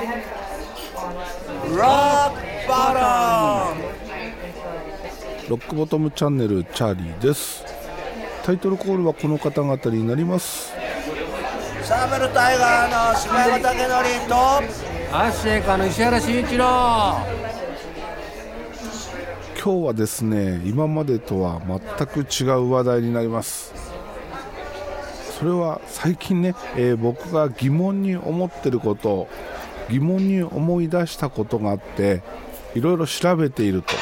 ロックボトムチャンネルチャーリーです。タイトルコールはこの方々になります。サーベルタイガーの柴山武則とアッシェイカの石原慎一郎。今日はですね今までとは全く違う話題になります。それは最近ね、えー、僕が疑問に思ってること疑問に思い出したことがあっていろいろ調べていると。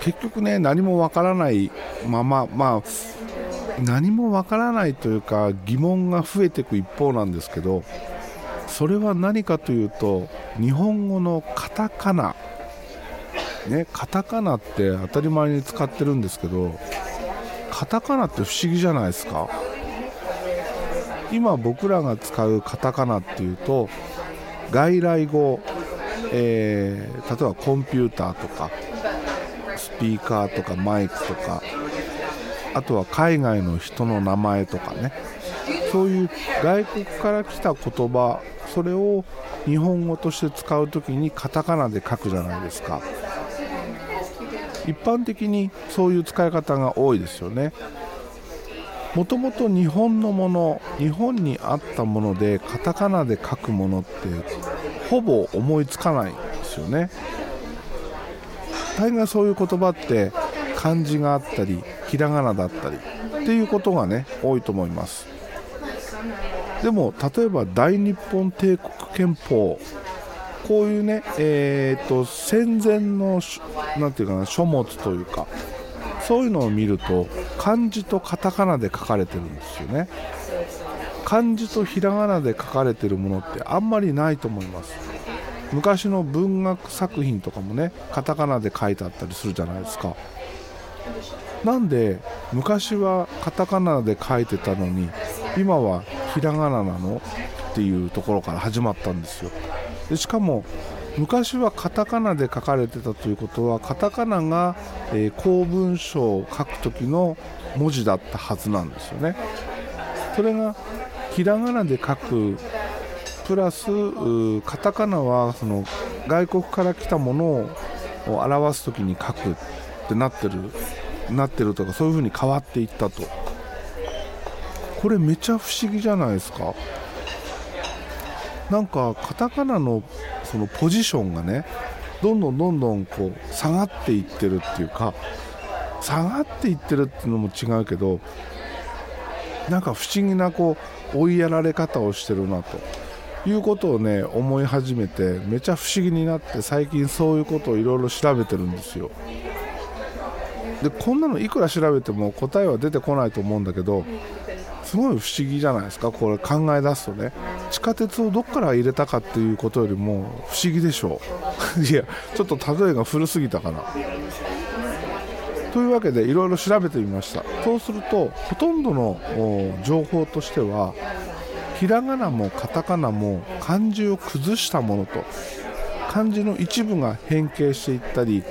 結局ね何もわからないまままあ何もわからないというか疑問が増えていく一方なんですけどそれは何かというと日本語のカタカナ。ねカタカナって当たり前に使ってるんですけどカタカナって不思議じゃないですか。今僕らが使うカタカナっていうと外来語、えー、例えばコンピューターとかスピーカーとかマイクとかあとは海外の人の名前とかね。そういう外国から来た言葉それを日本語として使う時にカタカナで書くじゃないですか。一般的にそういう使い方が多いですよね。もともと日本のもの日本にあったものでカタカナで書くものってほぼ思いつかないですよね。大概そういう言葉って漢字があったりひらがなだったりっていうことがね多いと思います。でも例えば大日本帝国憲法こういうね、えーと、戦前のなていうかな書物というかそういうのを見ると漢字とカタカナで書かれてるんですよね。漢字とひらがなで書かれてるものってあんまりないと思います。昔の文学作品とかもねカタカナで書いてあったりするじゃないですか。なんで昔はカタカナで書いてたのに今はひらがななのっていうところから始まったんですよ。でしかも昔はカタカナで書かれてたということはカタカナが、えー、公文書を書く時の文字だったはずなんですよね。それがひらがなで書くプラスカタカナはその外国から来たものを表す時に書くってなってるなってるとかそういう風に変わっていったと。これめちゃ不思議じゃないですか。なんかカタカナのそのポジションがねどんどんどんどんこう下がっていってるっていうか下がっていってるっていうのも違うけどなんか不思議なこう追いやられ方をしてるなということをね思い始めてめちゃ不思議になって最近そういうことをいろいろ調べてるんですよ。でこんなのいくら調べても答えは出てこないと思うんだけどすごい不思議じゃないですか。これ考え出すとね。地下鉄をどっから入れたかっていうことよりも不思議でしょう。いやちょっと例えが古すぎたかな。というわけでいろいろ調べてみました。そうするとほとんどの情報としてはひらがなもカタカナも漢字を崩したものと漢字の一部が変形していったり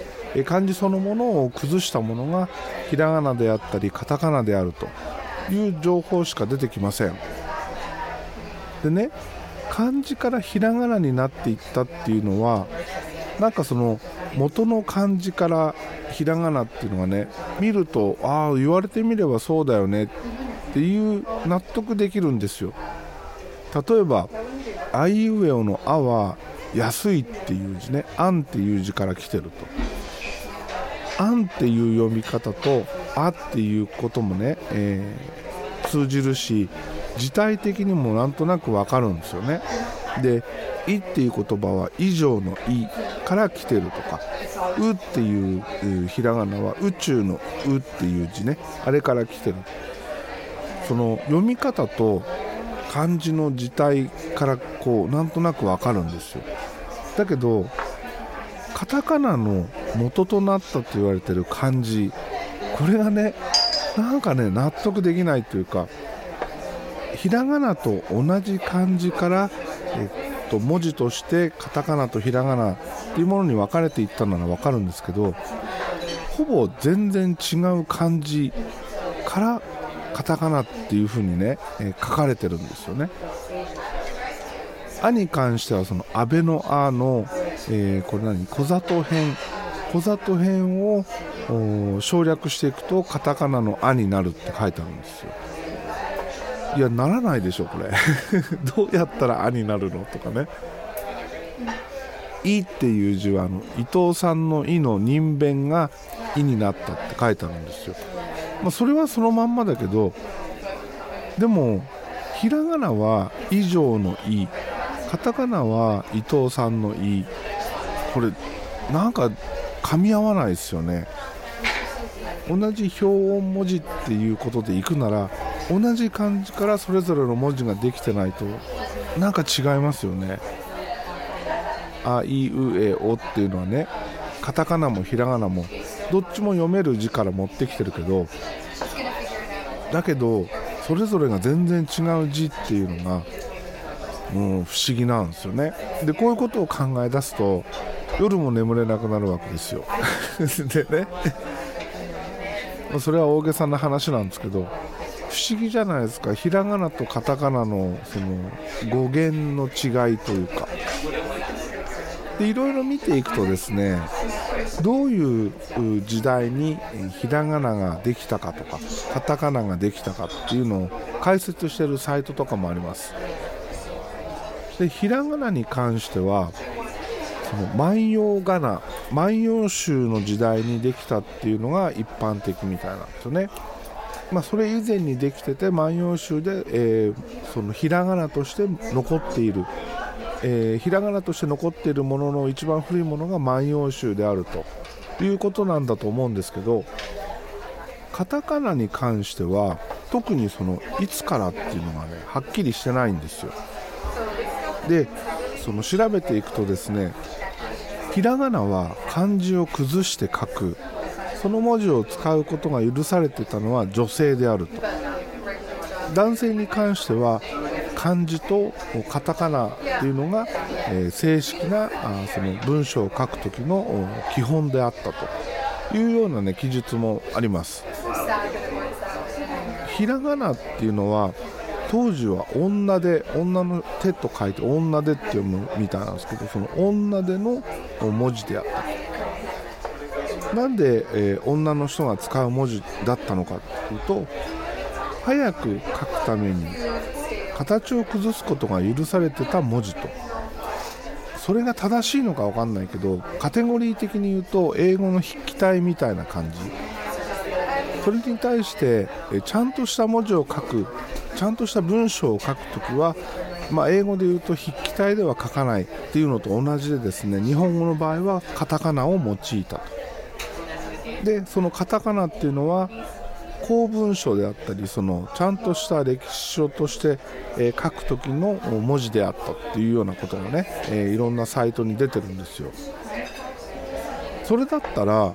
漢字そのものを崩したものがひらがなであったりカタカナであると。いう情報しか出てきません。でね漢字からひらがなになっていったっていうのはなんかその元の漢字からひらがなっていうのがね見るとああ言われてみればそうだよねっていう納得できるんですよ。例えば「あいうえお」の「あ」は「安い」っていう字ね「あん」っていう字から来てると「あん」っていう読み方と「あ」っていうこともね、えー、通じるし字体的にもなんとなくわかるんですよね。で「い」っていう言葉は「以上の「い」から来てるとか「う」っていうひらがなは宇宙の「う」っていう字ね。あれから来てる。その読み方と漢字の字体からこうなんとなくわかるんですよ。だけどカタカナの元となったと言われてる漢字これがねなんかね納得できないというかひらがなと同じ漢字から、えっと、文字としてカタカナとひらがなっていうものに分かれていったなら分かるんですけどほぼ全然違う漢字からカタカナっていう風にね、え、書かれてるんですよね「あ」に関してはその「安倍の「あ」の、えー、これ何小里編小里編を省略していくとカタカナの「あ」になるって書いてあるんですよ。いやならないでしょこれ。どうやったら「あ」になるのとかね「い」っていう字はあの伊藤さんの「い」の人弁が「い」になったって書いてあるんですよ、まあ、それはそのまんまだけどでもひらがなは「以上」の「い」カタカナは伊藤さんの「い」これなんか噛み合わないですよね。同じ表音文字っていうことでいくなら同じ漢字からそれぞれの文字ができてないとなんか違いますよね。あいうえおっていうのはねカタカナもひらがなもどっちも読める字から持ってきてるけどだけどそれぞれが全然違う字っていうのがもう不思議なんですよね。でこういうことを考え出すと夜も眠れなくなるわけですよ。でね。それは大げさな話なんですけど不思議じゃないですか。ひらがなとカタカナのその語源の違いというか。でいろいろ見ていくとですねどういう時代にひらがなができたかとかカタカナができたかっていうのを解説してるサイトとかもあります。でひらがなに関してはその万葉仮名万葉集の時代にできたっていうのが一般的みたいなんですよね。まあ、それ以前にできてて万葉集で、えー、そのひらがなとして残っている、えー、ひらがなとして残っているものの一番古いものが万葉集であるということなんだと思うんですけどカタカナに関しては特にそのいつからっていうのがねはっきりしてないんですよ。でその調べていくとですねひらがなは漢字を崩して書く。その文字を使うことが許されてたのは女性であると。男性に関しては漢字とカタカナっていうのが、え、正式なあその文章を書く時の基本であったと。いうようなね記述もあります。ひらがなっていうのは当時は女で女の手と書いて女でって読むみたいなんですけどその女での文字であった。なんで、えー、女の人が使う文字だったのかっていうと早く書くために形を崩すことが許されてた文字と。それが正しいのか分かんないけどカテゴリー的に言うと英語の筆記体みたいな感じ。それに対してちゃんとした文字を書くちゃんとした文章を書くときは、まあ、英語で言うと筆記体では書かないっていうのと同じでですね日本語の場合はカタカナを用いたと。でそのカタカナっていうのは公文書であったりそのちゃんとした歴史書として、え、書く時の文字であったっていうようなことがね、え、いろんなサイトに出てるんですよ。それだったら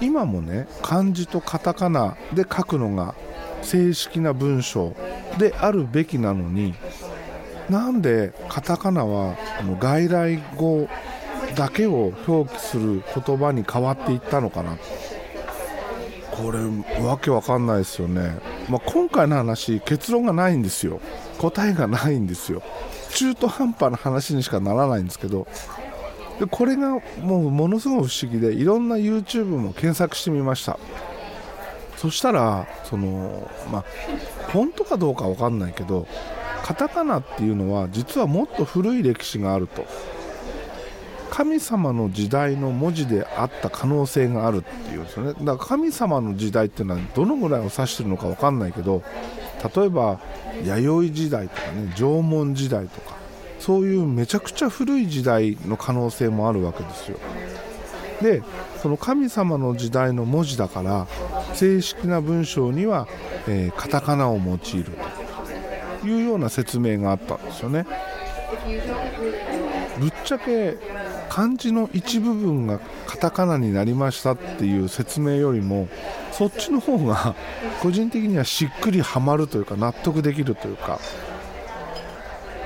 今もね漢字とカタカナで書くのが正式な文章であるべきなのになんでカタカナは外来語だけを表記する言葉に変わっていったのかな。これわけわかんないですよね、まあ、今回の話結論がないんですよ。答えがないんですよ。中途半端な話にしかならないんですけど。でこれがもうものすごい不思議でいろんな YouTube も検索してみました。そしたらそのまあ本当かどうか分かんないけどカタカナっていうのは実はもっと古い歴史があると。神様の時代の文字であった可能性があるっていうんですよね。だから神様の時代っていうのはどのぐらいを指してるのか分かんないけど例えば弥生時代とかね縄文時代とかそういうめちゃくちゃ古い時代の可能性もあるわけですよ。でその神様の時代の文字だから正式な文章には、えー、カタカナを用いるというような説明があったんですよね。ぶっちゃけ漢字の一部分がカタカナになりましたっていう説明よりもそっちの方が個人的にはしっくりはまるというか納得できるというか。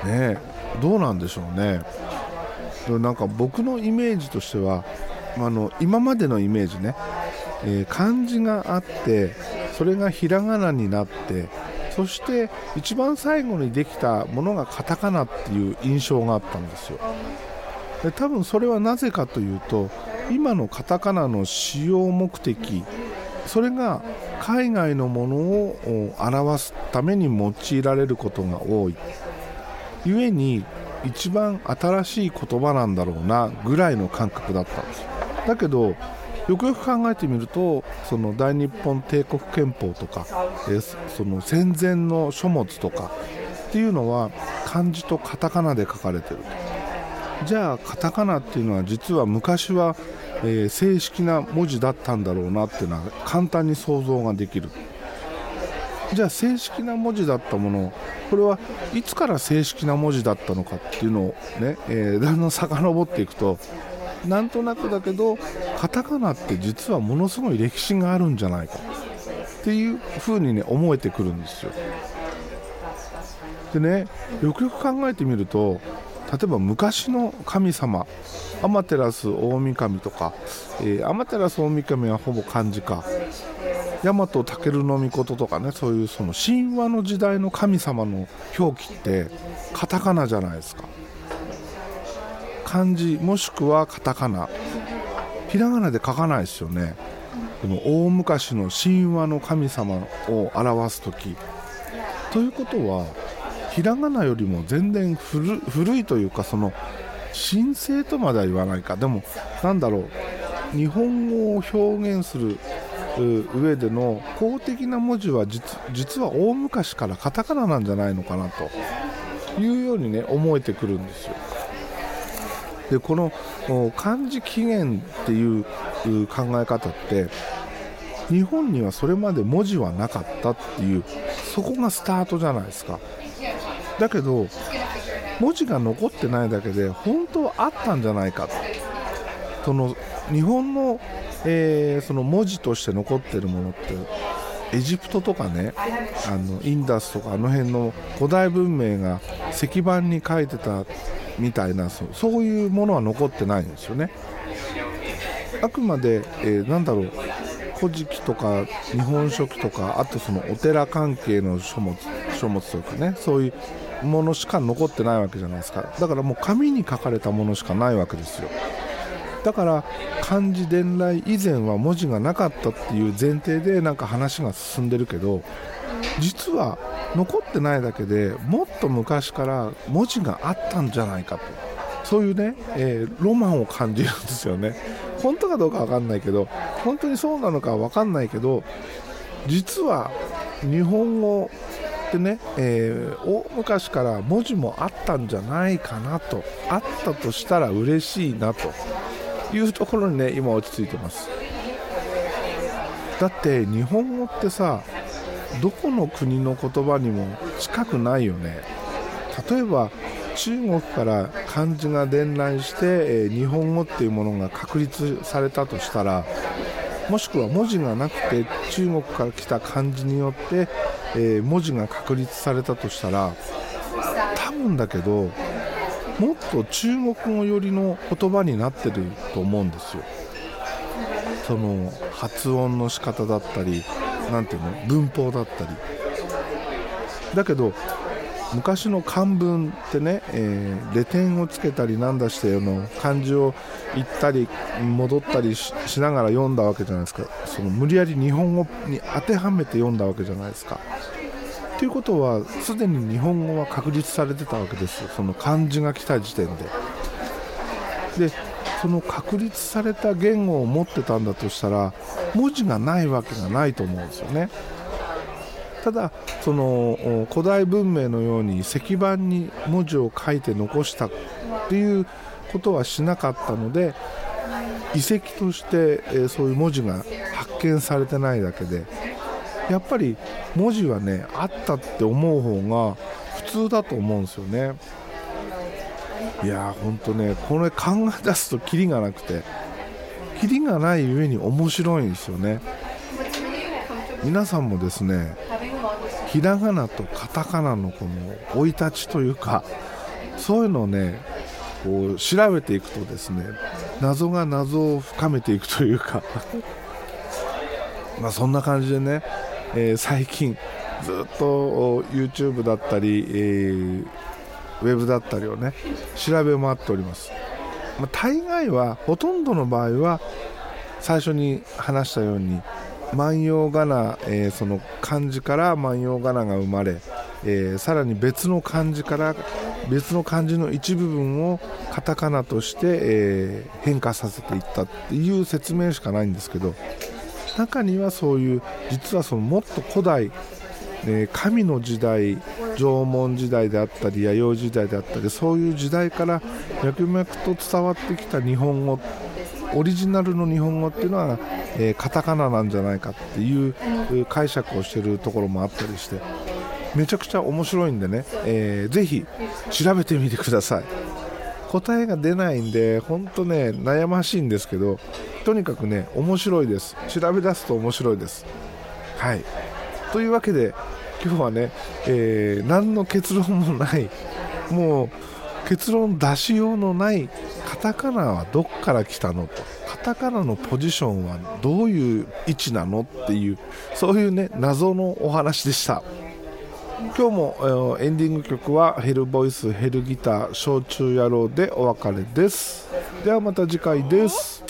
ねどうなんでしょうね。なんか僕のイメージとしてはあの今までのイメージね、えー、漢字があってそれがひらがなになってそして一番最後にできたものがカタカナっていう印象があったんですよ。で多分それはなぜかというと今のカタカナの使用目的それが海外のものを表すために用いられることが多い。故に一番新しい言葉なんだろうなぐらいの感覚だったんですよ。だけどよくよく考えてみるとその大日本帝国憲法とか、その戦前の書物とかっていうのは漢字とカタカナで書かれてるじゃあカタカナっていうのは実は昔は、えー、正式な文字だったんだろうなっていうのは簡単に想像ができる。じゃあ正式な文字だったものこれはいつから正式な文字だったのかっていうのをね、えー、だんだん遡っていくとなんとなくだけどカタカナって実はものすごい歴史があるんじゃないか。っていうふうにね思えてくるんですよ。でねよくよく考えてみると例えば昔の神様天照大神とか、えー、天照大神はほぼ漢字か。大和武尊とかねそういうその神話の時代の神様の表記ってカタカナじゃないですか。漢字もしくはカタカナ。ひらがなで書かないですよね。この大昔の神話の神様を表す時。ということはひらがなよりも全然古いというかその神聖とまでは言わないか。でもなんだろう。日本語を表現する上での公的な文字は実は大昔からカタカナなんじゃないのかなと。いうようにね思えてくるんですよ。でこの漢字起源っていう考え方って日本にはそれまで文字はなかったっていうそこがスタートじゃないですか。だけど文字が残ってないだけで本当はあったんじゃないか。その日本のえー、その文字として残ってるものってエジプトとかねあのインダスとかあの辺の古代文明が石板に書いてたみたいなそういうものは残ってないんですよね。あくまで、えー、なんだろう古事記とか日本書紀とかあとそのお寺関係の書物書物とかねそういうものしか残ってないわけじゃないですか。だからもう紙に書かれたものしかないわけですよ。だから漢字伝来以前は文字がなかったっていう前提でなんか話が進んでるけど実は残ってないだけでもっと昔から文字があったんじゃないかと。そういうね、えー、ロマンを感じるんですよね。本当かどうか分かんないけど本当にそうなのか分かんないけど実は日本語ってね、えー、大昔から文字もあったんじゃないかなと。あったとしたら嬉しいなと。いうところにね今落ち着いてます。だって日本語ってさどこの国の言葉にも近くないよね。例えば中国から漢字が伝来して、え、日本語っていうものが確立されたとしたらもしくは文字がなくて中国から来た漢字によって、え、文字が確立されたとしたら多分だけどもっと中国語寄りの言葉になってると思うんですよ。その発音の仕方だったり何ていうの？文法だったり。だけど昔の漢文ってね、えー、レ点をつけたりなんだしての漢字を言ったり戻ったりしながら読んだわけじゃないですか。その無理やり日本語に当てはめて読んだわけじゃないですか。ということはすでに日本語は確立されてたわけですその漢字が来た時点で。でその確立された言語を持ってたんだとしたら文字がないわけがないと思うんですよね。ただその古代文明のように石板に文字を書いて残したっていうことはしなかったので遺跡として、そういう文字が発見されてないだけでやっぱり文字はねあったって思う方が普通だと思うんですよね。いやーほんとねこれ考え出すとキリがなくてキリがない上に面白いんですよね。皆さんもですねひらがなとカタカナのこの生い立ちというかそういうのをねこう調べていくとですね謎が謎を深めていくというか。まそんな感じでねえー、最近ずっと YouTube だったり、えー、ウェブだったりをね調べ回っております、まあ、大概はほとんどの場合は最初に話したように万葉仮名、えー、その漢字から万葉仮名が生まれ、えー、さらに別の漢字から別の漢字の一部分をカタカナとして、えー、変化させていったっていう説明しかないんですけど中にはそういう実はそのもっと古代、え神の時代縄文時代であったり弥生時代であったりそういう時代から脈々と伝わってきた日本語オリジナルの日本語っていうのは、えー、カタカナなんじゃないかっていう解釈をしてるところもあったりしてめちゃくちゃ面白いんでね、えー、ぜひ調べてみてください。答えが出ないんで本当ね悩ましいんですけどとにかくね面白いです。調べ出すと面白いです。はい。というわけで今日はね、えー、何の結論もないもう結論出しようのないカタカナはどっから来たの？とカタカナのポジションはどういう位置なの？っていうそういうね謎のお話でした。今日も、エンディング曲はヘルボイスヘルギター焼酎野郎でお別れです。ではまた次回です。